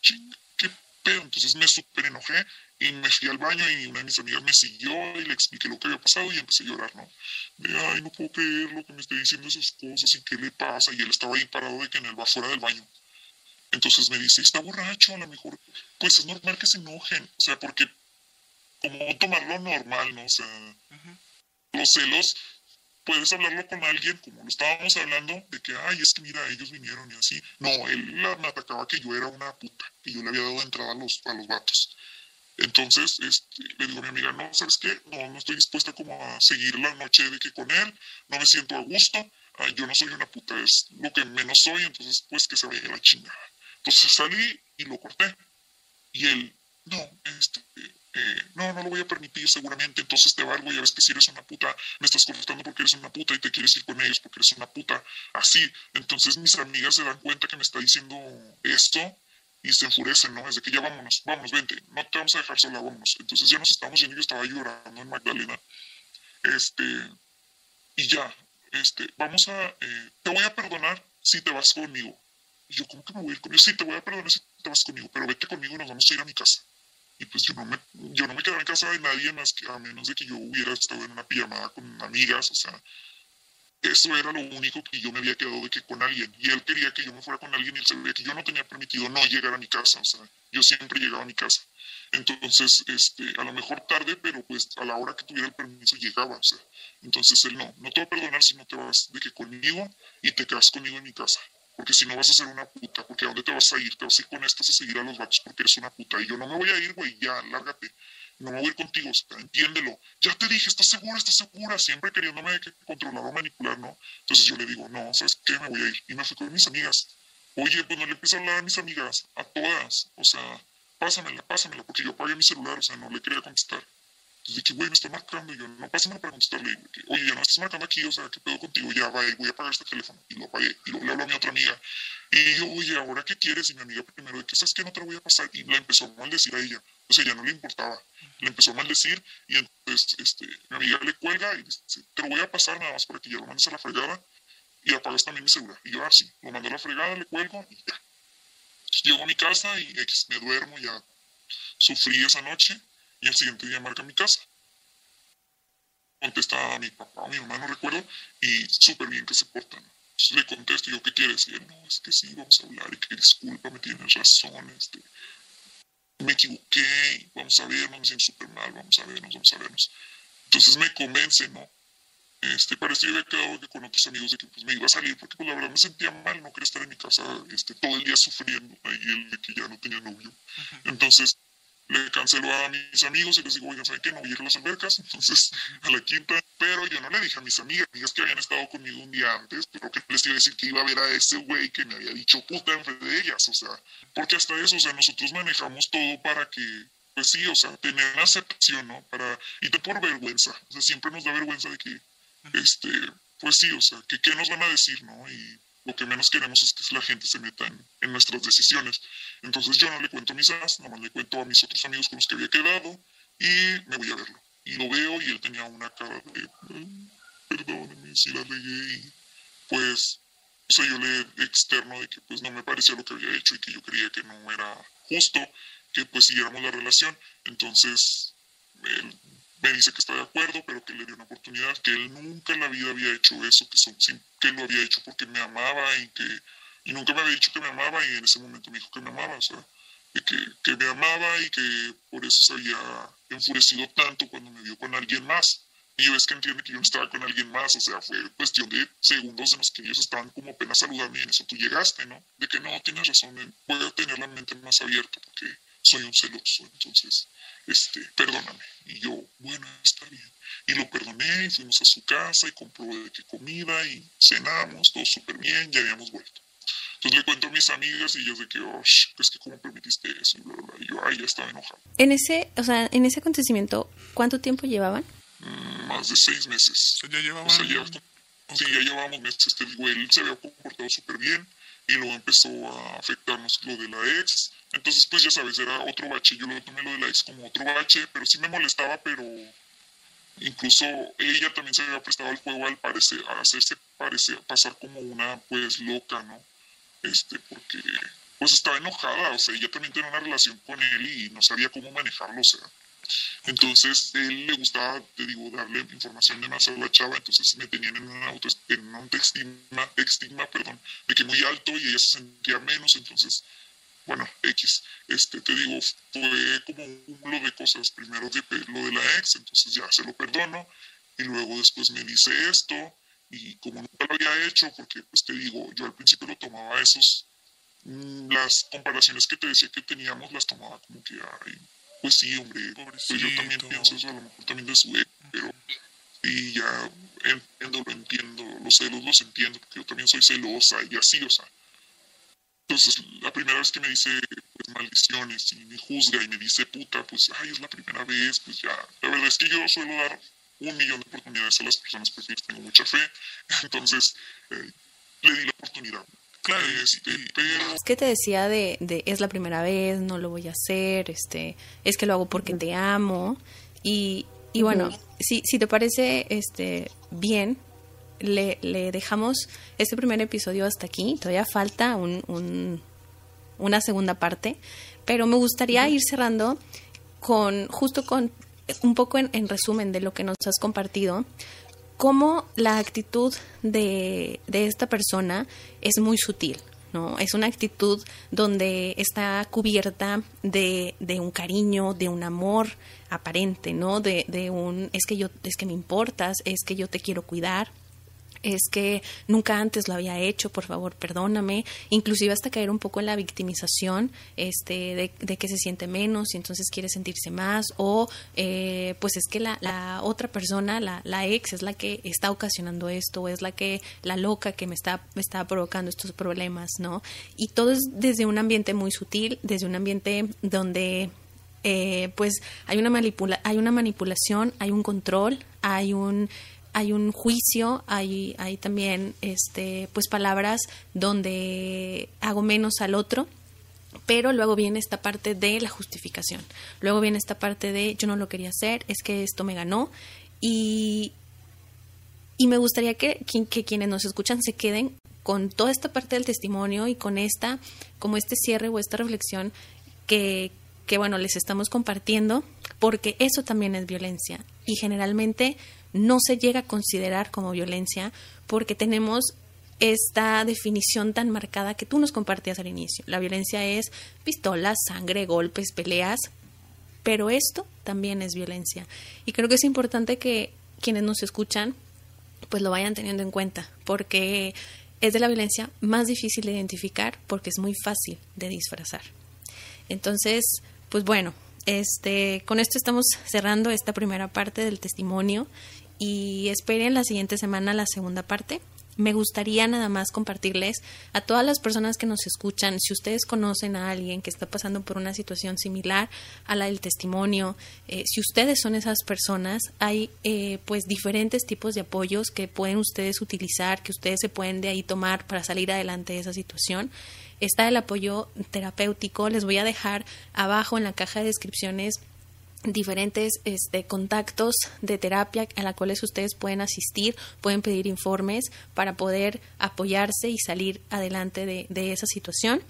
ching, qué pedo, entonces me súper enojé y me fui al baño y una de mis amigas me siguió y le expliqué lo que había pasado y empecé a llorar, ¿no? De, ay, no puedo creer lo que me esté diciendo esas cosas y qué le pasa. Y él estaba ahí parado de que en el fuera del baño. Entonces me dice, está borracho, a lo mejor, pues es normal que se enojen. O sea, porque como tomarlo normal, ¿no? O sea, los celos, puedes hablarlo con alguien, como lo estábamos hablando, de que, ay, es que mira, ellos vinieron y así. No, él me atacaba que yo era una puta, y yo le había dado entrada a los, a los vatos. Entonces, este, le digo a mi amiga, no, ¿sabes qué? No, no estoy dispuesta como a seguir la noche de que con él, no me siento a gusto, yo no soy una puta, es lo que menos soy, entonces pues que se vaya la chingada. Entonces salí y lo corté. Y él, no, este, no, no lo voy a permitir seguramente, entonces te valgo, ya ves que si eres una puta, me estás cortando porque eres una puta y te quieres ir con ellos porque eres una puta, así. Entonces mis amigas se dan cuenta que me está diciendo esto y se enfurecen, ¿no? Es de que ya vámonos, vámonos, vente, no te vamos a dejar sola, vámonos. Entonces ya nos estamos yendo, yo estaba llorando en Magdalena. Este, y ya, este, vamos a, eh, te voy a perdonar si te vas conmigo. Y yo, ¿cómo que me voy a ir conmigo? Sí, te voy a perdonar si te vas conmigo, pero vete conmigo y nos vamos a ir a mi casa. Y pues yo no me, yo no me quedaba en casa de nadie más que a menos de que yo hubiera estado en una pijamada con amigas, o sea, eso era lo único que yo me había quedado de que con alguien. Y él quería que yo me fuera con alguien y él sabía que yo no tenía permitido no llegar a mi casa. O sea, yo siempre llegaba a mi casa. Entonces, este, a lo mejor tarde, pero pues a la hora que tuviera el permiso llegaba. O sea, entonces él no, no te va a perdonar si no te vas de que conmigo y te quedas conmigo en mi casa. Porque si no vas a ser una puta, porque ¿a dónde te vas a ir? Te vas a ir con estas a seguir a los vatos porque eres una puta. Y yo no me voy a ir, güey, ya, lárgate no voy a ir contigo, entiéndelo. Ya te dije, ¿estás segura? ¿Estás segura? Siempre queriéndome controlar o manipular, ¿no? Entonces yo le digo, no, ¿sabes qué? Me voy a ir. Y me fui con mis amigas. Oye, pues no le empiezo a hablar a mis amigas, a todas. O sea, pásamela, pásamela, porque yo apagué mi celular, o sea, no le quería contestar. Entonces dije, güey, me está marcando. Y yo, no, pásamela para contestarle. Oye, ya no estás marcando aquí, o sea, ¿qué pedo contigo? Ya, va, voy a apagar este teléfono. Y lo apagué. Y luego le hablo a mi otra amiga. Y yo, oye, ¿ahora qué quieres? Y mi amiga primero, de que sabes que no te lo voy a pasar. Y la empezó a maldecir a ella. O sea, ya no le importaba. Le empezó a maldecir y entonces este, mi amiga le cuelga y dice, te lo voy a pasar nada más para que ya lo mandes a la fregada y apagas también mi celular. Y yo ah, lo mando a la fregada, le cuelgo y ya. Llego a mi casa y me duermo, ya sufrí esa noche y el siguiente día marca mi casa. Contesta a mi papá o mi mamá, no recuerdo, y súper bien que se portan. le contesto, yo, ¿qué quieres? Y él, no, es que sí, vamos a hablar y que disculpa, me tienes razón, este, me equivoqué, vamos a vernos, me siento súper mal, vamos a vernos, vamos a vernos. Entonces me convence, ¿no? Este, esto yo había quedado con otros amigos de que pues me iba a salir, porque pues la verdad me sentía mal, no quería estar en mi casa este, todo el día sufriendo, ahí el de que ya no tenía novio. Entonces le canceló a mis amigos y les digo, oigan, ¿saben qué? No voy ir a las albercas, entonces [LAUGHS] a la quinta. Pero yo no le dije a mis amigas, amigas que habían estado conmigo un día antes, pero que les iba a decir que iba a ver a ese güey que me había dicho puta en de ellas, o sea, porque hasta eso, o sea, nosotros manejamos todo para que, pues sí, o sea, tener la aceptación, ¿no? Para, y te por vergüenza, o sea, siempre nos da vergüenza de que, este, pues sí, o sea, que qué nos van a decir, ¿no? Y lo que menos queremos es que la gente se meta en, nuestras decisiones. Entonces yo no le cuento mis as, más le cuento a mis otros amigos con los que había quedado y me voy a verlo. Y lo veo y él tenía una cara de, perdóneme si la regué y pues, o sea, yo le externo de que pues no me parecía lo que había hecho y que yo creía que no era justo que pues siguiéramos la relación. Entonces, él me dice que está de acuerdo, pero que le dio una oportunidad, que él nunca en la vida había hecho eso, que, son, que lo había hecho porque me amaba y que y nunca me había dicho que me amaba y en ese momento me dijo que me amaba, o sea, que, que me amaba y que por eso se había enfurecido tanto cuando me vio con alguien más. Y yo es que entiende que yo no estaba con alguien más, o sea, fue cuestión de segundos en los que ellos estaban como apenas saludando y en eso tú llegaste, ¿no? De que no, tienes razón, puedo tener la mente más abierta porque soy un celoso, entonces, este, perdóname. Y yo, bueno, está bien. Y lo perdoné y fuimos a su casa y compró de qué comida y cenamos, todo súper bien, ya habíamos vuelto. Entonces le cuento a mis amigas y ellas de que, oh, es que cómo permitiste eso y bla, bla, Y yo, ay, ya estaba enojado. En ese, o sea, en ese acontecimiento, ¿cuánto tiempo llevaban? Mm, más de seis meses. Ya llevaban. O sea, ya, sí, ya llevábamos meses. Te digo, él se había comportado súper bien y luego empezó a afectarnos lo de la ex. Entonces, pues ya sabes, era otro bache. Yo lo tomé lo de la ex como otro bache, pero sí me molestaba, pero incluso ella también se había prestado al juego al parecer, a hacerse parecer, pasar como una pues loca, ¿no? Este, porque pues estaba enojada, o sea, ella también tenía una relación con él y no sabía cómo manejarlo, o sea, entonces, él le gustaba, te digo, darle información de más a la chava, entonces me tenían en un, auto, en un autoestima, estigma, perdón, de que muy alto y ella se sentía menos, entonces, bueno, X, este, te digo, fue como un cúmulo de cosas, primero de, lo de la ex, entonces ya se lo perdono, y luego después me dice esto, y como nunca lo había hecho, porque pues te digo, yo al principio lo tomaba esos, mm, las comparaciones que te decía que teníamos, las tomaba como que, ay, pues sí, hombre, pues yo también pienso eso, a lo mejor también de su ex, pero y ya entiendo, lo entiendo, los celos los entiendo, porque yo también soy celosa y así, o sea. Entonces, la primera vez que me dice pues, maldiciones y me juzga y me dice puta, pues, ay, es la primera vez, pues ya. La verdad es que yo suelo dar un millón de oportunidades a las personas porque les tengo mucha fe, [LAUGHS] entonces eh, le di la oportunidad. Este, es que te decía de, de, es la primera vez, no lo voy a hacer, este, es que lo hago porque te amo. Y, y bueno, si, si te parece este, bien, le, le, dejamos este primer episodio hasta aquí. Todavía falta un, un, una segunda parte, pero me gustaría ir cerrando con justo con un poco en, en, resumen de lo que nos has compartido, cómo la actitud de, de esta persona es muy sutil. ¿no? Es una actitud donde está cubierta de, de, un cariño, de un amor aparente, ¿no? De, de un es que yo, es que me importas, es que yo te quiero cuidar es que nunca antes lo había hecho, por favor, perdóname, inclusive hasta caer un poco en la victimización, este, de, que se siente menos y entonces quiere sentirse más, o eh, pues es que la, la otra persona, la, la, ex, es la que está ocasionando esto, o es la que, la loca que me está, me está provocando estos problemas, ¿no? Y todo es desde un ambiente muy sutil, desde un ambiente donde eh, pues hay una hay una manipulación, hay un control, hay un hay un juicio, hay, hay también este, pues palabras donde hago menos al otro, pero luego viene esta parte de la justificación. Luego viene esta parte de yo no lo quería hacer, es que esto me ganó y, y me gustaría que, que, quienes nos escuchan se queden con toda esta parte del testimonio y con esta, como este cierre o esta reflexión que, que bueno, les estamos compartiendo, porque eso también es violencia y generalmente no se llega a considerar como violencia porque tenemos esta definición tan marcada que tú nos compartías al inicio. La violencia es pistolas, sangre, golpes, peleas, pero esto también es violencia. Y creo que es importante que quienes nos escuchan pues lo vayan teniendo en cuenta, porque es de la violencia más difícil de identificar porque es muy fácil de disfrazar. Entonces, pues bueno, este, con esto estamos cerrando esta primera parte del testimonio y esperen la siguiente semana la segunda parte me gustaría nada más compartirles a todas las personas que nos escuchan, si ustedes conocen a alguien que está pasando por una situación similar a la del testimonio, eh, si ustedes son esas personas, hay eh, pues diferentes tipos de apoyos que pueden ustedes utilizar, que ustedes se pueden de ahí tomar para salir adelante de esa situación. Está el apoyo terapéutico, les voy a dejar abajo en la caja de descripciones diferentes este, contactos de terapia a la cuales ustedes pueden asistir, pueden pedir informes para poder apoyarse y salir adelante de, esa situación.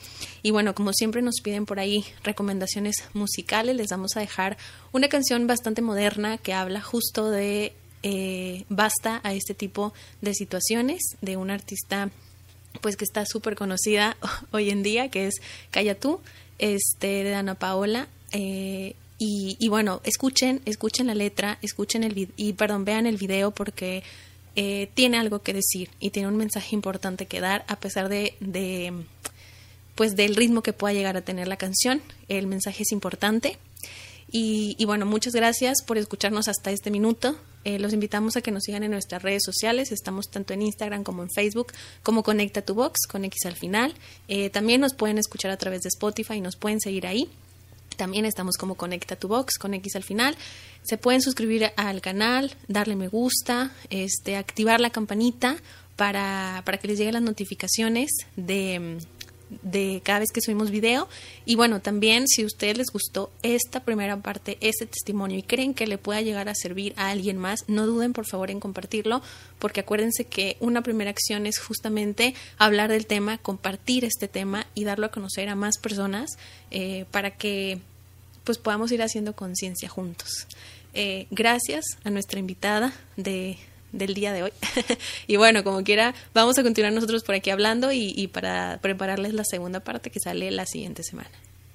Y bueno, como siempre nos piden por ahí recomendaciones musicales, les vamos a dejar una canción bastante moderna que habla justo de eh, basta a este tipo de situaciones de una artista pues que está súper conocida [LAUGHS] hoy en día que es Calla tú este de Ana Paola eh, y, bueno, escuchen, escuchen la letra, escuchen el y perdón, vean el video porque eh, tiene algo que decir y tiene un mensaje importante que dar a pesar de, de pues del ritmo que pueda llegar a tener la canción. El mensaje es importante. Y, y bueno, muchas gracias por escucharnos hasta este minuto. Eh, los invitamos a que nos sigan en nuestras redes sociales. Estamos tanto en Instagram como en Facebook, como Conecta tu Box, con X al final. Eh, también nos pueden escuchar a través de Spotify y nos pueden seguir ahí. También estamos como Conecta tu Box con X al final. Se pueden suscribir al canal, darle me gusta, este, activar la campanita para, para que les lleguen las notificaciones de, de cada vez que subimos video. Y bueno, también si a ustedes les gustó esta primera parte, este testimonio y creen que le pueda llegar a servir a alguien más, no duden por favor en compartirlo, porque acuérdense que una primera acción es justamente hablar del tema, compartir este tema y darlo a conocer a más personas eh, para que pues podamos ir haciendo conciencia juntos. Eh, gracias a nuestra invitada de, del día de hoy. [LAUGHS] y bueno, como quiera, vamos a continuar nosotros por aquí hablando y, y para prepararles la segunda parte que sale la siguiente semana.